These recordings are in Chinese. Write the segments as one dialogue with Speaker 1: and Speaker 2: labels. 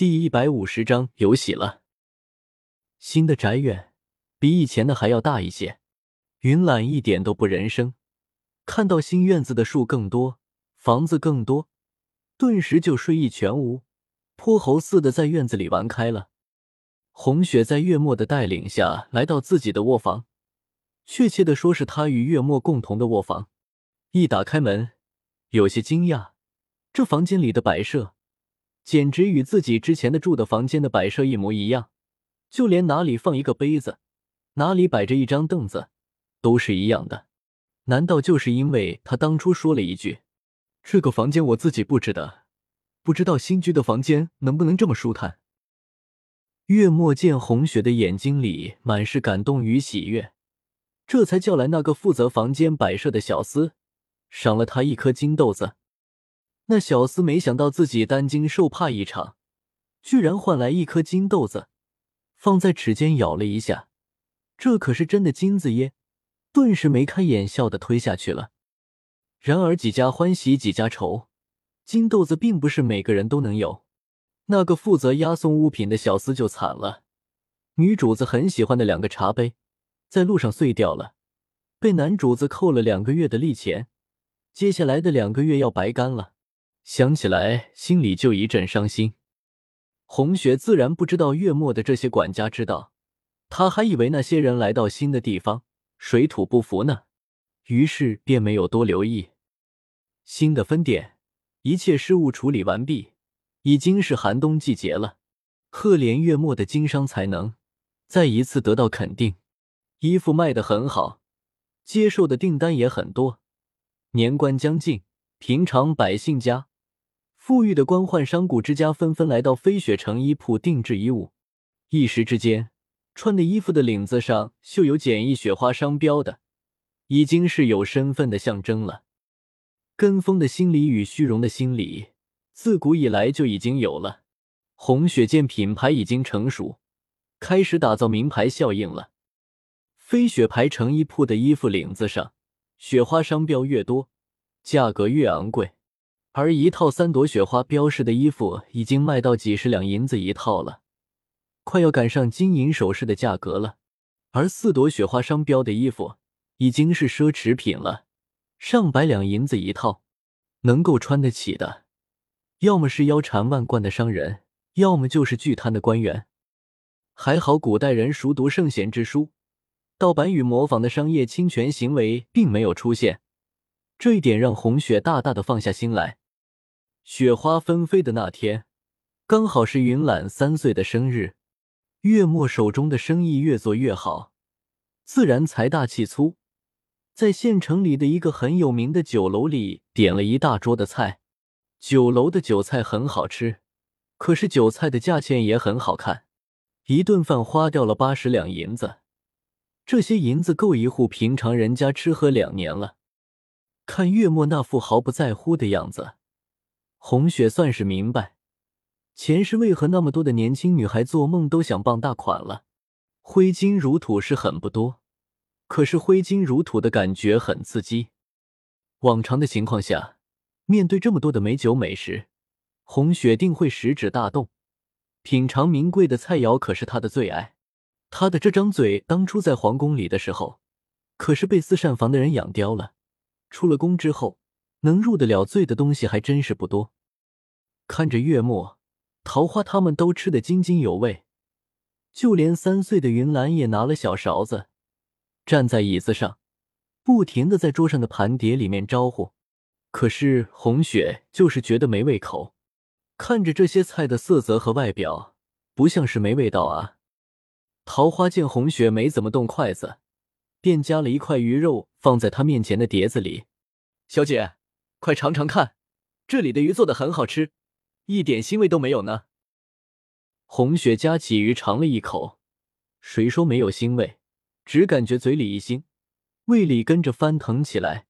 Speaker 1: 第一百五十章有喜了。新的宅院比以前的还要大一些。云懒一点都不人生，看到新院子的树更多，房子更多，顿时就睡意全无，泼猴似的在院子里玩开了。红雪在月末的带领下来到自己的卧房，确切的说是他与月末共同的卧房。一打开门，有些惊讶，这房间里的摆设简直与自己之前的住的房间的摆设一模一样，就连哪里放一个杯子，哪里摆着一张凳子。都是一样的，难道就是因为他当初说了一句：“这个房间我自己布置的，不知道新居的房间能不能这么舒坦？”月末见红雪的眼睛里满是感动与喜悦，这才叫来那个负责房间摆设的小厮，赏了他一颗金豆子。那小厮没想到自己担惊受怕一场，居然换来一颗金豆子，放在齿间咬了一下，这可是真的金子耶！顿时眉开眼笑的推下去了。然而几家欢喜几家愁，金豆子并不是每个人都能有。那个负责押送物品的小厮就惨了，女主子很喜欢的两个茶杯，在路上碎掉了，被男主子扣了两个月的利钱，接下来的两个月要白干了。想起来心里就一阵伤心。红雪自然不知道月末的这些管家知道，他还以为那些人来到新的地方。水土不服呢，于是便没有多留意。新的分店一切事务处理完毕，已经是寒冬季节了。赫连月末的经商才能再一次得到肯定，衣服卖得很好，接受的订单也很多。年关将近，平常百姓家、富裕的官宦商贾之家纷纷来到飞雪城衣铺定制衣物，一时之间。穿的衣服的领子上绣有简易雪花商标的，已经是有身份的象征了。跟风的心理与虚荣的心理，自古以来就已经有了。红雪剑品牌已经成熟，开始打造名牌效应了。飞雪牌成衣铺的衣服领子上雪花商标越多，价格越昂贵，而一套三朵雪花标识的衣服已经卖到几十两银子一套了。快要赶上金银首饰的价格了，而四朵雪花商标的衣服已经是奢侈品了，上百两银子一套，能够穿得起的，要么是腰缠万贯的商人，要么就是巨贪的官员。还好古代人熟读圣贤之书，盗版与模仿的商业侵权行为并没有出现，这一点让红雪大大的放下心来。雪花纷飞的那天，刚好是云懒三岁的生日。月末手中的生意越做越好，自然财大气粗，在县城里的一个很有名的酒楼里点了一大桌的菜。酒楼的酒菜很好吃，可是酒菜的价钱也很好看，一顿饭花掉了八十两银子，这些银子够一户平常人家吃喝两年了。看月末那副毫不在乎的样子，红雪算是明白。前世为何那么多的年轻女孩做梦都想傍大款了？挥金如土是很不多，可是挥金如土的感觉很刺激。往常的情况下，面对这么多的美酒美食，红雪定会食指大动，品尝名贵的菜肴可是她的最爱。她的这张嘴当初在皇宫里的时候，可是被四膳房的人养刁了。出了宫之后，能入得了嘴的东西还真是不多。看着月末。桃花他们都吃得津津有味，就连三岁的云兰也拿了小勺子，站在椅子上，不停的在桌上的盘碟里面招呼。可是红雪就是觉得没胃口，看着这些菜的色泽和外表，不像是没味道啊。桃花见红雪没怎么动筷子，便夹了一块鱼肉放在她面前的碟子里。小姐，快尝尝看，这里的鱼做的很好吃。一点腥味都没有呢。红雪夹起鱼尝了一口，谁说没有腥味？只感觉嘴里一腥，胃里跟着翻腾起来，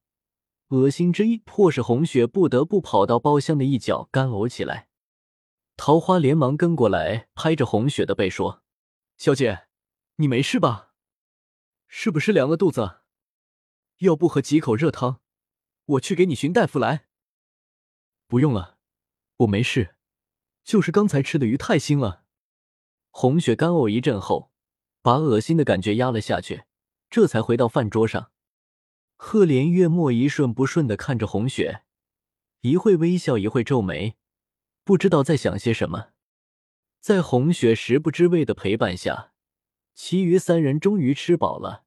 Speaker 1: 恶心之意迫使红雪不得不跑到包厢的一角干呕起来。桃花连忙跟过来，拍着红雪的背说：“小姐，你没事吧？是不是凉了肚子？要不喝几口热汤？我去给你寻大夫来。”不用了。我没事，就是刚才吃的鱼太腥了。红雪干呕一阵后，把恶心的感觉压了下去，这才回到饭桌上。赫连月莫一顺不顺的看着红雪，一会微笑，一会皱眉，不知道在想些什么。在红雪食不知味的陪伴下，其余三人终于吃饱了，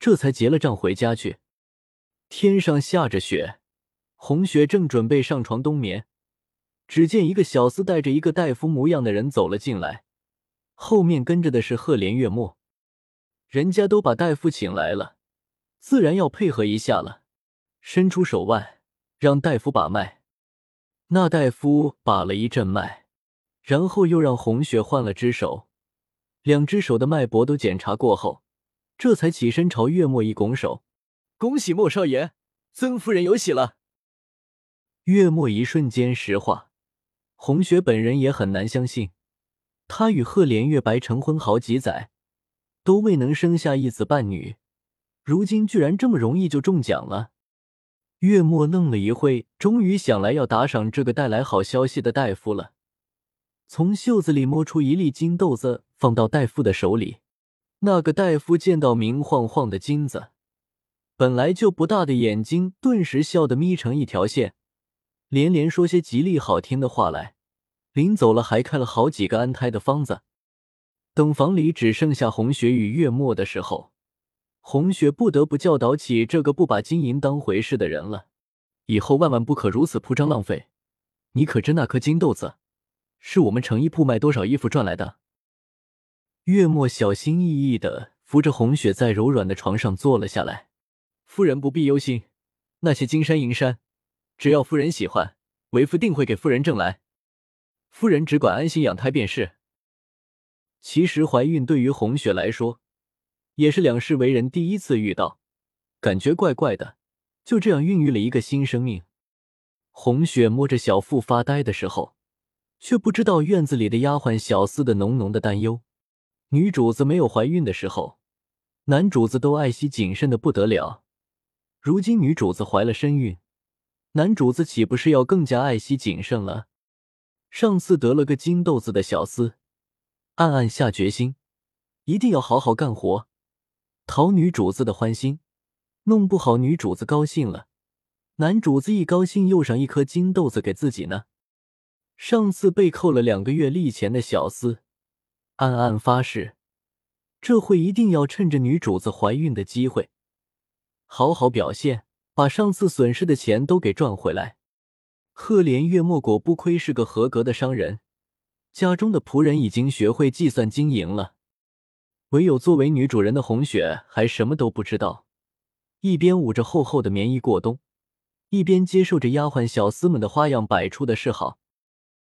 Speaker 1: 这才结了账回家去。天上下着雪，红雪正准备上床冬眠。只见一个小厮带着一个大夫模样的人走了进来，后面跟着的是赫连月末。人家都把大夫请来了，自然要配合一下了。伸出手腕，让大夫把脉。那大夫把了一阵脉，然后又让红雪换了只手，两只手的脉搏都检查过后，这才起身朝月末一拱手：“恭喜莫少爷，曾夫人有喜了。”月末一瞬间石化。红雪本人也很难相信，她与赫连月白成婚好几载，都未能生下一子半女，如今居然这么容易就中奖了。月末愣了一会，终于想来要打赏这个带来好消息的大夫了。从袖子里摸出一粒金豆子，放到大夫的手里。那个大夫见到明晃晃的金子，本来就不大的眼睛顿时笑得眯成一条线。连连说些吉利好听的话来，临走了还开了好几个安胎的方子。等房里只剩下红雪与月末的时候，红雪不得不教导起这个不把金银当回事的人了。以后万万不可如此铺张浪费。你可知那颗金豆子，是我们成衣铺卖多少衣服赚来的？月末小心翼翼的扶着红雪在柔软的床上坐了下来。夫人不必忧心，那些金山银山。只要夫人喜欢，为夫定会给夫人挣来。夫人只管安心养胎便是。其实怀孕对于红雪来说，也是两世为人第一次遇到，感觉怪怪的。就这样孕育了一个新生命。红雪摸着小腹发呆的时候，却不知道院子里的丫鬟小厮的浓浓的担忧。女主子没有怀孕的时候，男主子都爱惜谨慎的不得了。如今女主子怀了身孕。男主子岂不是要更加爱惜谨慎了？上次得了个金豆子的小厮，暗暗下决心，一定要好好干活，讨女主子的欢心。弄不好女主子高兴了，男主子一高兴又赏一颗金豆子给自己呢。上次被扣了两个月利钱的小厮，暗暗发誓，这回一定要趁着女主子怀孕的机会，好好表现。把上次损失的钱都给赚回来。赫连月莫果不亏是个合格的商人，家中的仆人已经学会计算经营了。唯有作为女主人的红雪还什么都不知道，一边捂着厚厚的棉衣过冬，一边接受着丫鬟小厮们的花样百出的示好。